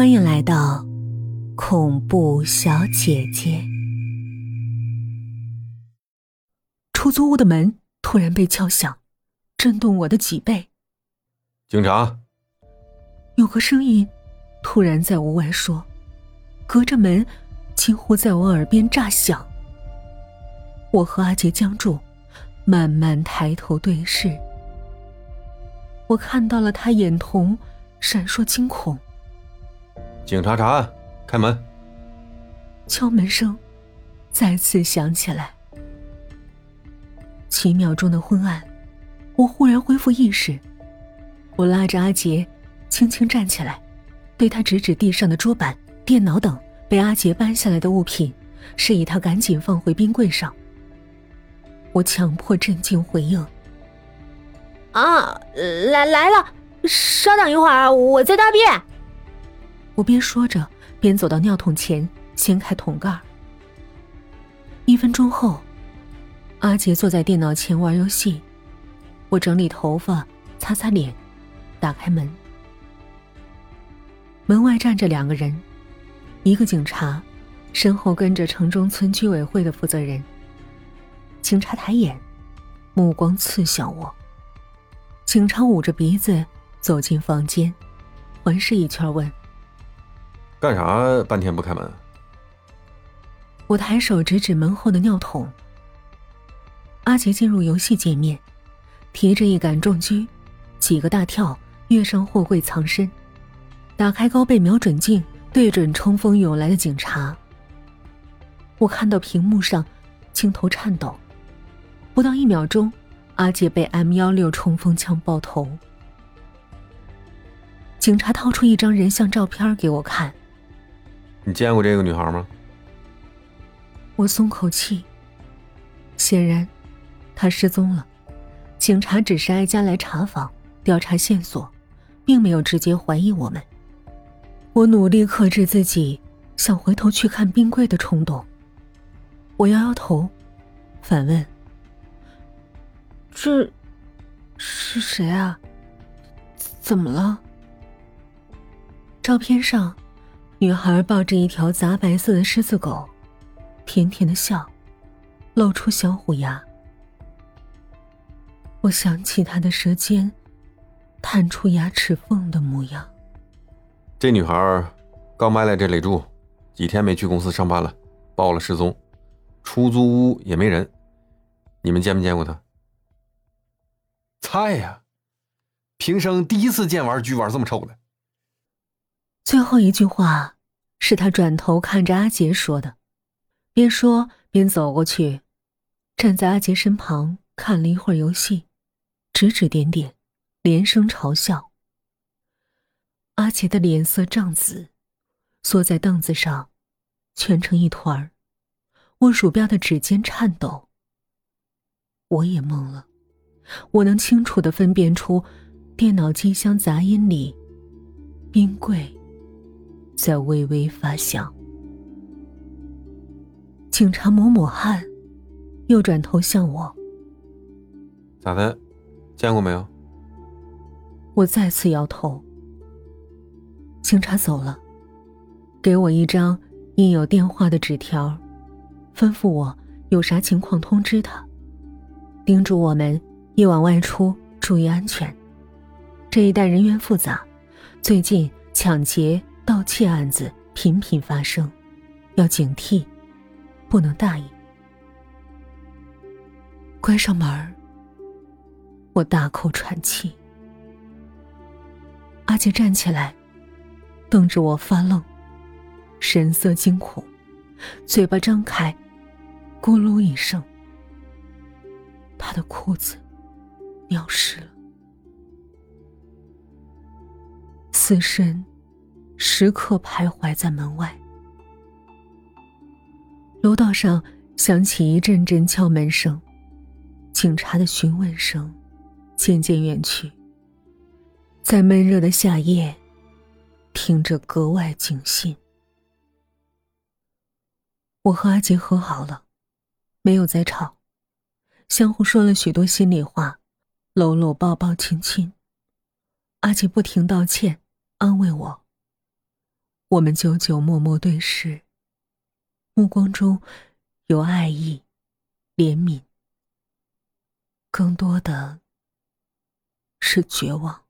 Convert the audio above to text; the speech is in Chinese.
欢迎来到恐怖小姐姐。出租屋的门突然被敲响，震动我的脊背。警察，有个声音突然在屋外说，隔着门几乎在我耳边炸响。我和阿杰僵住，慢慢抬头对视。我看到了他眼瞳闪烁惊恐。警察查案，开门。敲门声再次响起来。几秒钟的昏暗，我忽然恢复意识。我拉着阿杰，轻轻站起来，对他指指地上的桌板、电脑等被阿杰搬下来的物品，示意他赶紧放回冰柜上。我强迫镇静回应：“啊，来来了，稍等一会儿，我在大便。”我边说着，边走到尿桶前，掀开桶盖。一分钟后，阿杰坐在电脑前玩游戏，我整理头发，擦擦脸，打开门。门外站着两个人，一个警察，身后跟着城中村居委会的负责人。警察抬眼，目光刺向我。警察捂着鼻子走进房间，环视一圈，问。干啥半天不开门？我抬手指指门后的尿桶。阿杰进入游戏界面，提着一杆重狙，几个大跳跃上货柜藏身，打开高倍瞄准镜对准冲锋涌来的警察。我看到屏幕上镜头颤抖，不到一秒钟，阿杰被 M 幺六冲锋枪爆头。警察掏出一张人像照片给我看。你见过这个女孩吗？我松口气。显然，她失踪了。警察只是挨家来查访，调查线索，并没有直接怀疑我们。我努力克制自己想回头去看冰柜的冲动。我摇摇头，反问：“这是谁啊？怎么了？”照片上。女孩抱着一条杂白色的狮子狗，甜甜的笑，露出小虎牙。我想起她的舌尖探出牙齿缝的模样。这女孩刚搬来这里住，几天没去公司上班了，报了失踪，出租屋也没人。你们见没见过她？菜呀，平生第一次见玩具玩这么臭的。最后一句话是他转头看着阿杰说的，边说边走过去，站在阿杰身旁看了一会儿游戏，指指点点，连声嘲笑。阿杰的脸色涨紫，缩在凳子上，蜷成一团儿，握鼠标的指尖颤抖。我也懵了，我能清楚的分辨出电脑机箱杂音里，冰柜。在微微发响。警察抹抹汗，又转头向我：“咋的？见过没有？”我再次摇头。警察走了，给我一张印有电话的纸条，吩咐我有啥情况通知他，叮嘱我们夜晚外出注意安全。这一带人员复杂，最近抢劫。盗窃案子频频发生，要警惕，不能大意。关上门我大口喘气。阿杰站起来，瞪着我发愣，神色惊恐，嘴巴张开，咕噜一声，他的裤子尿湿了，死神。时刻徘徊在门外。楼道上响起一阵阵敲门声，警察的询问声渐渐远去。在闷热的夏夜，听着格外警醒。我和阿杰和好了，没有再吵，相互说了许多心里话，搂搂抱抱亲亲。阿杰不停道歉，安慰我。我们久久默默对视，目光中有爱意、怜悯，更多的是绝望。